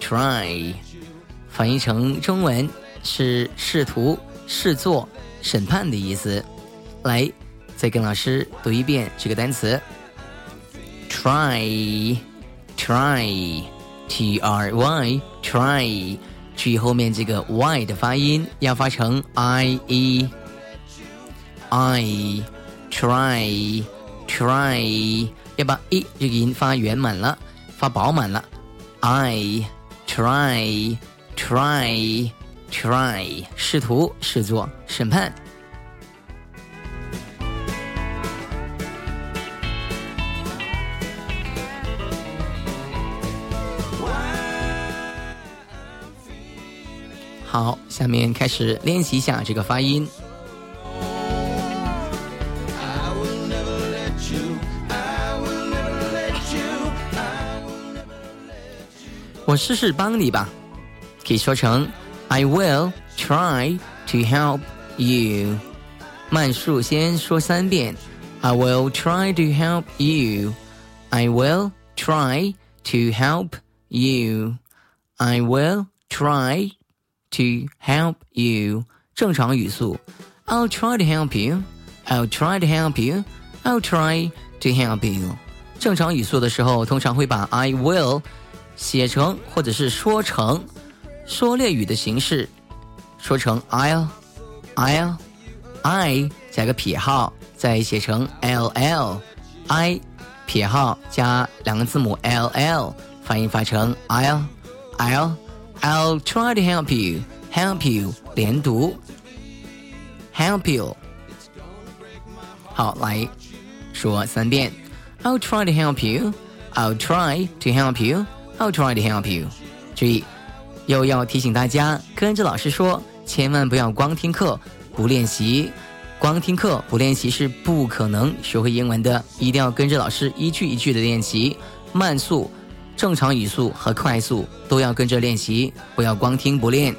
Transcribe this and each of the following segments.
Try，翻译成中文是试图、试做、审判的意思。来，再跟老师读一遍这个单词。Try，try，t r y，try，注意后面这个 y 的发音要发成 i e。I，try，try，要把 e 这个音发圆满了，发饱满了。I。Try, try, try，试图、试作、审判。好，下面开始练习一下这个发音。试试帮你吧，可以说成 I will try to help you。慢速先说三遍，I will try to help you。I will try to help you。I will try to help you。正常语速，I'll try to help you。I'll try to help you。I'll try to help you。正常语速的时候，通常会把 I will。 写成或者是说成缩略语的形式，说成 I'll I'll I 加个撇号，再写成 L L I 撇号加两个字母 L L，发音发成 I'll I'll I'll try to help you help you 连读 help you 好来说三遍 I'll try to help you I'll try to help you I'll try to help you。注意，又要提醒大家，跟着老师说，千万不要光听课不练习。光听课不练习是不可能学会英文的，一定要跟着老师一句一句的练习，慢速、正常语速和快速都要跟着练习，不要光听不练。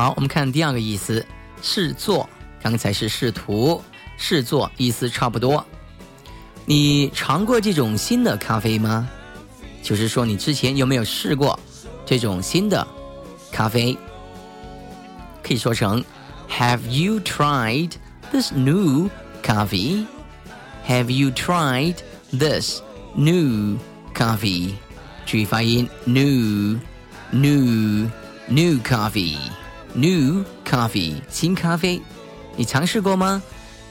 好，我们看第二个意思，试做。刚才是试图，试做意思差不多。你尝过这种新的咖啡吗？就是说，你之前有没有试过这种新的咖啡？可以说成 Have you tried this new coffee? Have you tried this new coffee? 注意发音，new new new coffee。New coffee，新咖啡，你尝试过吗？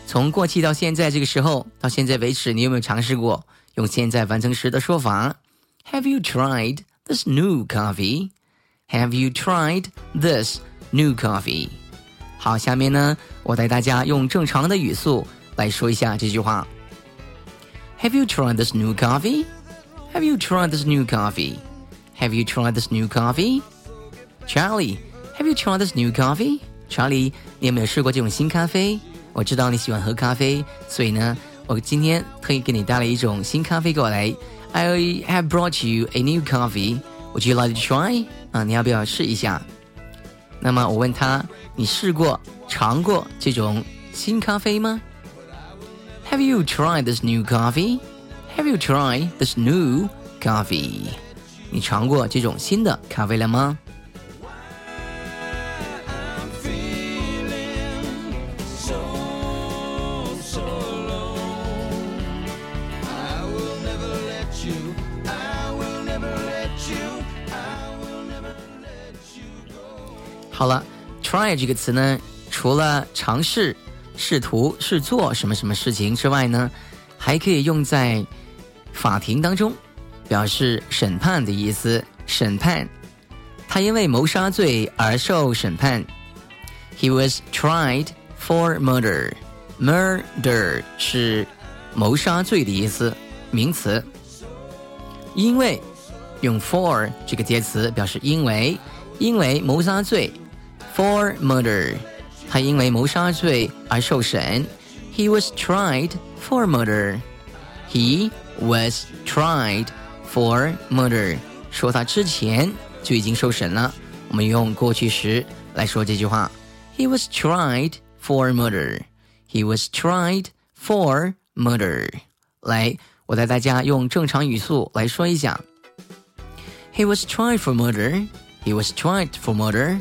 从过去到现在这个时候，到现在为止，你有没有尝试过？用现在完成时的说法，Have you tried this new coffee? Have you tried this new coffee? 好，下面呢，我带大家用正常的语速来说一下这句话。Have you tried this new coffee? Have you tried this new coffee? Have you tried this new coffee? Charlie. Have you tried this new coffee, Charlie？你有没有试过这种新咖啡？我知道你喜欢喝咖啡，所以呢，我今天特意给你带了一种新咖啡过来。I have brought you a new coffee. Would you like to try？啊，你要不要试一下？那么我问他，你试过、尝过这种新咖啡吗？Have you tried this new coffee? Have you tried this new coffee? 你尝过这种新的咖啡了吗？ 好了，try 这个词呢，除了尝试、试图、试做什么什么事情之外呢，还可以用在法庭当中，表示审判的意思。审判他因为谋杀罪而受审判。He was tried for murder. Murder 是谋杀罪的意思，名词。因为用 for 这个介词表示因为，因为谋杀罪。For murder，他因为谋杀罪而受审。He was tried for murder. He was tried for murder. 说他之前就已经受审了。我们用过去时来说这句话。He was tried for murder. He was tried for murder. 来，我带大家用正常语速来说一下。He was tried for murder. He was tried for murder.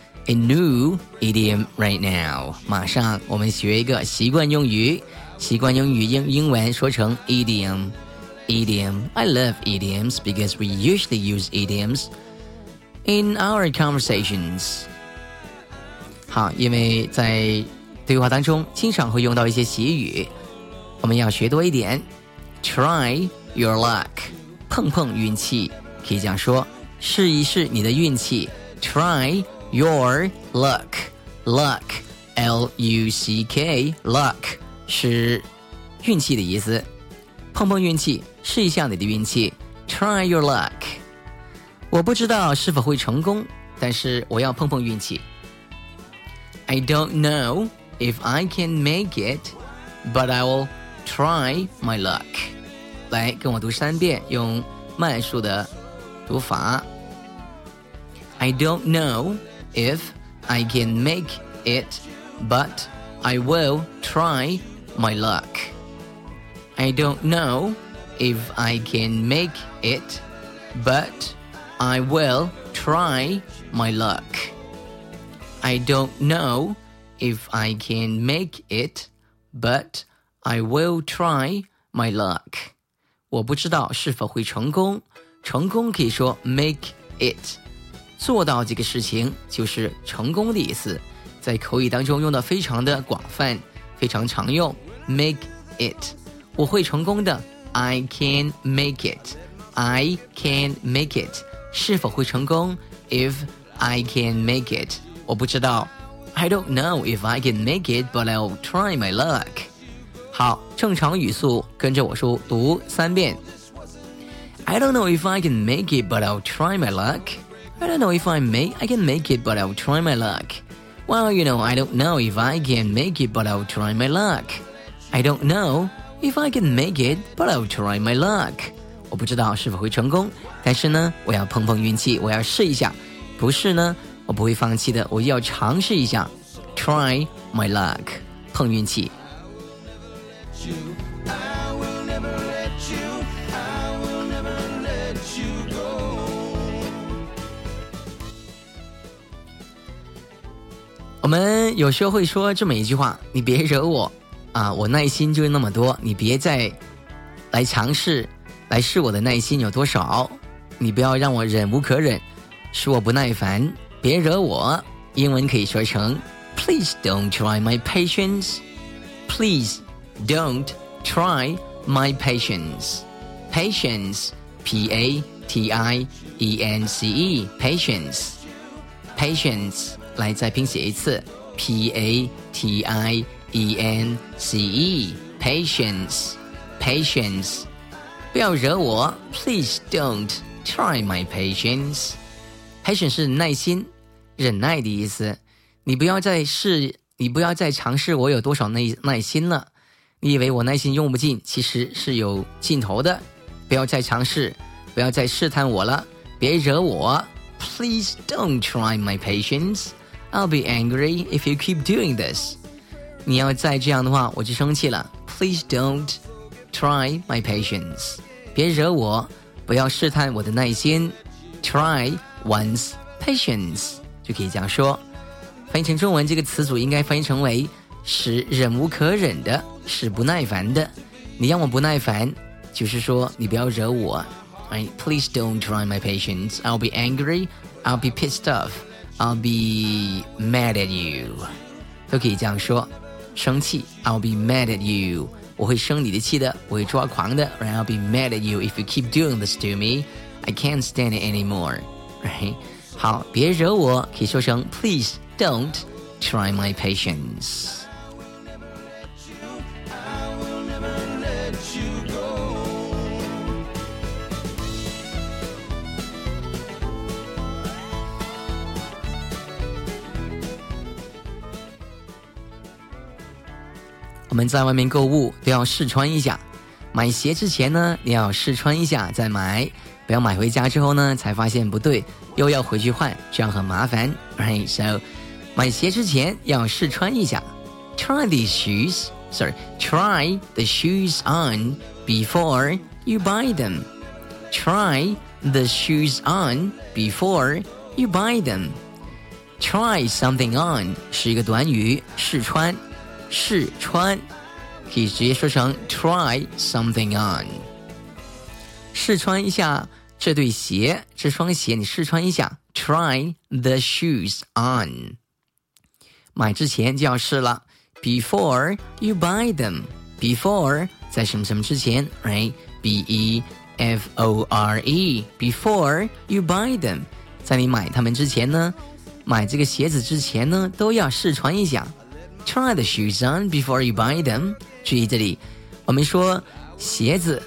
a new idiom right now. 马上我们学一个习惯用语。习惯用语英英文说成 idiom。Idiom. I love idioms because we usually use idioms in our conversations. 好，因为在对话当中经常会用到一些习语，我们要学多一点。Try your luck，碰碰运气，可以这样说，试一试你的运气。Try your luck. Luck, L U C K, luck 是运气的意思。碰碰运气，试一下你的运气。Try your luck。我不知道是否会成功，但是我要碰碰运气。I don't know if I can make it, but I will try my luck。来，跟我读三遍，用慢速的读法。I don't know if I can make it, but I will try my luck. I don't know if I can make it, but I will try my luck. I don't know if I can make it, but I will try my luck. 我不知道是否会成功。成功可以说 make it。 做到这个事情就是成功的意思，在口语当中用的非常的广泛，非常常用。Make it，我会成功的。I can make it，I can make it，是否会成功？If I can make it，我不知道。I don't know if I can make it，but I'll try my luck。好，正常语速跟着我说读三遍。I don't know if I can make it，but I'll try my luck。I don't know if I may I can make it, but I'll try my luck. Well, you know, I don't know if I can make it, but I'll try my luck. I don't know if I can make it, but I'll try my luck. 我不知道是否会成功，但是呢，我要碰碰运气，我要试一下。不是呢，我不会放弃的，我要尝试一下。Try my luck，碰运气。 们有时候会说这么一句话：“你别惹我啊，我耐心就那么多，你别再来尝试来试我的耐心有多少，你不要让我忍无可忍，使我不耐烦，别惹我。”英文可以说成：“Please don't try my patience. Please don't try my patience. Patience, P-A-T-I-E-N-C-E, patience, patience.” 来，再拼写一次，P A T I E N C E，patience，patience，不要惹我，Please don't try my patience。patience 是耐心、忍耐的意思。你不要再试，你不要再尝试我有多少耐耐心了。你以为我耐心用不尽，其实是有尽头的。不要再尝试，不要再试探我了，别惹我。Please don't try my patience。I'll be angry if you keep doing this。你要再这样的话，我就生气了。Please don't try my patience。别惹我，不要试探我的耐心。Try one's patience 就可以这样说。 翻译成中文，这个词组应该翻译成为是忍无可忍的，是不耐烦的。你让我不耐烦，就是说你不要惹我。Right? Please don't try my patience. I'll be angry. I'll be pissed off. I'll be mad at you. 都可以这样说。生气，I'll be mad at you。我会生你的气的，我会抓狂的。Right? I'll be mad at you if you keep doing this to me. I can't stand it anymore. Right? 好，别惹我，可以说成 Please don't try my patience. 我们在外面购物都要试穿一下，买鞋之前呢，你要试穿一下再买，不要买回家之后呢才发现不对，又要回去换，这样很麻烦。Right? So，买鞋之前要试穿一下。Try these shoes. Sorry, try the shoes on before you buy them. Try the shoes on before you buy them. Try something on 是一个短语，试穿。 试穿，可以直接说成 try something on。试穿一下这对鞋，这双鞋你试穿一下，try the shoes on。买之前就要试了，before you buy them。before 在什么什么之前，right？b e f o r e，before you buy them，在你买它们之前呢，买这个鞋子之前呢，都要试穿一下。 Try the shoes on before you buy them。注意这里，我们说鞋子，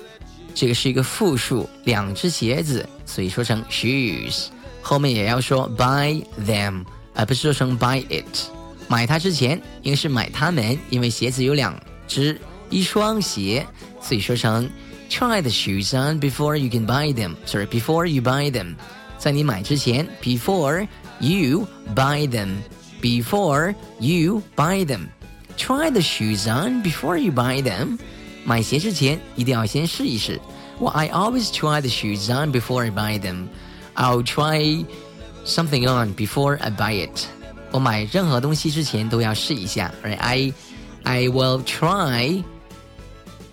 这个是一个复数，两只鞋子，所以说成 shoes。后面也要说 buy them，而不是说成 buy it。买它之前应该是买它们，因为鞋子有两只，一双鞋，所以说成 try the shoes on before you can buy them。Sorry，before you buy them，在你买之前，before you buy them。 before you buy them. Try the shoes on before you buy them. 买鞋之前一定要先试一试。Well, I always try the shoes on before I buy them. I'll try something on before I buy it. 我买任何东西之前都要试一下。Right? I I will try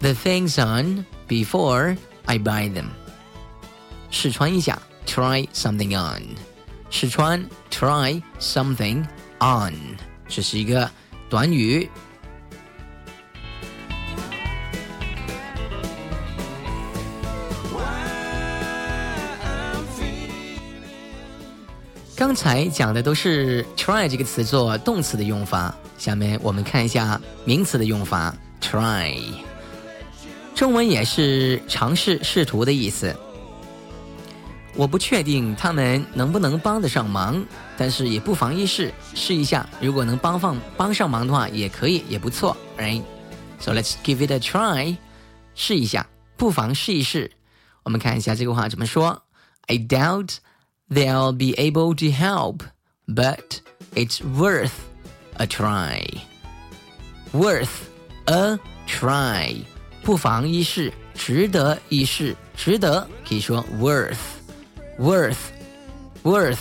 the things on before I buy them. 试穿一下，try something on. 试穿，try something on，这是一个短语。刚才讲的都是 try 这个词做动词的用法，下面我们看一下名词的用法。try，中文也是尝试、试图的意思。我不确定他们能不能帮得上忙，但是也不妨一试，试一下。如果能帮放帮上忙的话，也可以，也不错，right? So let's give it a try，试一下，不妨试一试。我们看一下这个话怎么说：I doubt they'll be able to help, but it's worth a try. Worth a try，不妨一试，值得一试，值得可以说 worth。 worth, worth,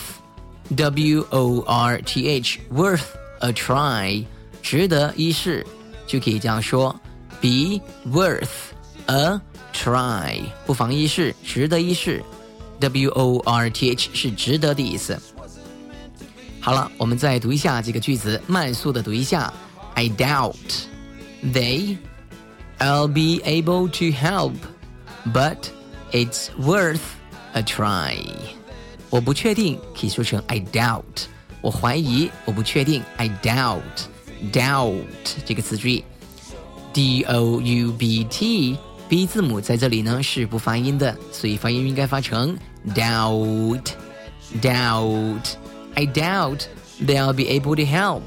W O R T H, worth a try，值得一试，就可以这样说，be worth a try，不妨一试，值得一试。W O R T H 是值得的意思。好了，我们再读一下这个句子，慢速的读一下。I doubt they will be able to help, but it's worth a try，我不确定，可以说成 I doubt，我怀疑，我不确定，I doubt，doubt 这个词注意，D O U B T，B 字母在这里呢是不发音的，所以发音应该发成 doubt，doubt，I doubt they'll be able to help，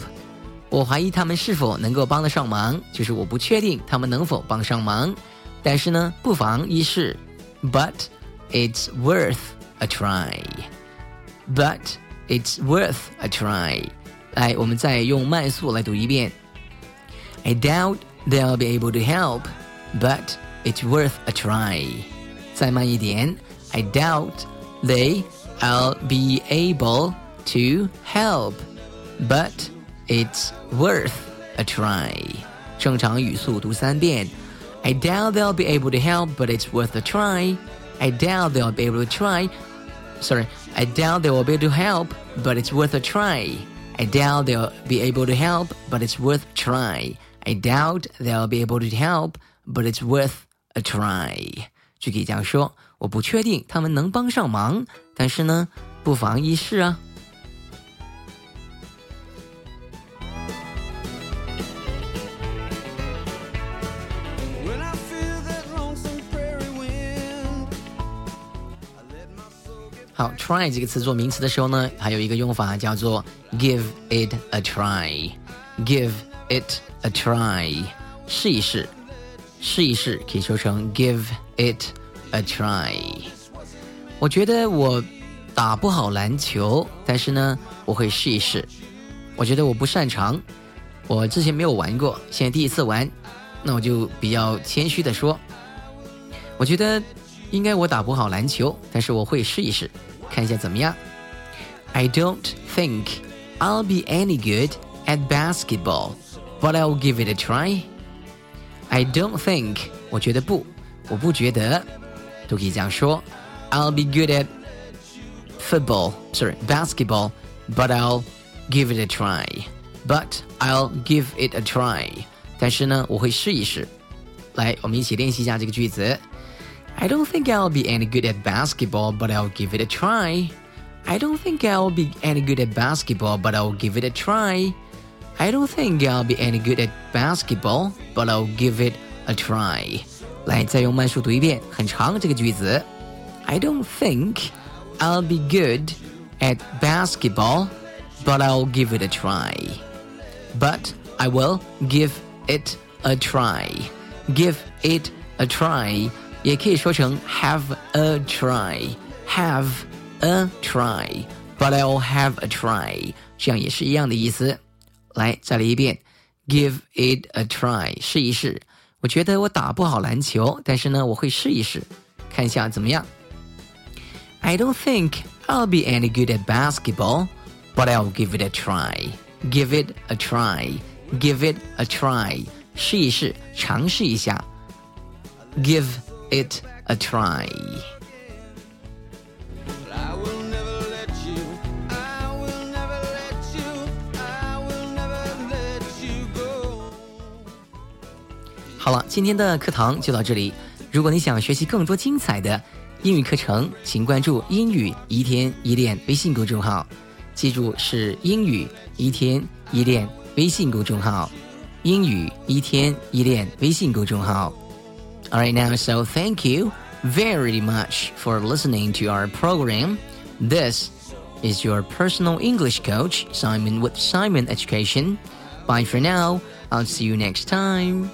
我怀疑他们是否能够帮得上忙，就是我不确定他们能否帮上忙，但是呢，不妨一试，but。 It's worth a try, but it's worth a try. 来，我们再用慢速来读一遍。I doubt they'll be able to help, but it's worth a try. 再慢一点。I doubt they'll be able to help, but it's worth a try。正常语速读三遍。I doubt they'll be able to help, but it's worth a try. I doubt they'll be able to try. Sorry, I doubt they will be able to help, but it's worth a try. I doubt they'll be able to help, but it's worth a try. I doubt they'll be able to help, but it's worth a try. 就可以这样说，我不确定他们能帮上忙，但是呢，不妨一试啊。 好，try 这个词做名词的时候呢，还有一个用法叫做 give it a try，give it a try，试一试，试一试，可以说成 give it a try。我觉得我打不好篮球，但是呢，我会试一试。我觉得我不擅长，我之前没有玩过，现在第一次玩，那我就比较谦虚的说，我觉得应该我打不好篮球，但是我会试一试。看一下怎么样。I don't think I'll be any good at basketball, but I'll give it a try. I don't think，我觉得不，我不觉得，都可以这样说。I'll be good at football, sorry, basketball, but I'll give it a try. But I'll give it a try. 但是呢，我会试一试。来，我们一起练习一下这个句子。 I don't think I'll be any good at basketball, but I'll give it a try. I don't think I'll be any good at basketball, but I'll give it a try. I don't think I'll be any good at basketball, but I'll give it a try. 来，再用慢速读一遍，很长这个句子。I don't think I'll be good at basketball, but I'll give it a try. But I will give it a try. Give it a try 也可以说成 have a try，have a try，but I'll have a try，这样也是一样的意思。来，再来一遍，give it a try，试一试。我觉得我打不好篮球，但是呢，我会试一试，看一下怎么样。I don't think I'll be any good at basketball, but I'll give it a try. Give it a try. Give it a try. 试一试，尝试一下。Give it a try. 好了，今天的课堂就到这里。如果你想学习更多精彩的英语课程，请关注“英语一天一练”微信公众号。记住，是“英语一天一练”微信公众号。英语一天一练微信公众号。All right, now, so thank you very much for listening to our program. This is your personal English coach, Simon with Simon Education. Bye for now. I'll see you next time.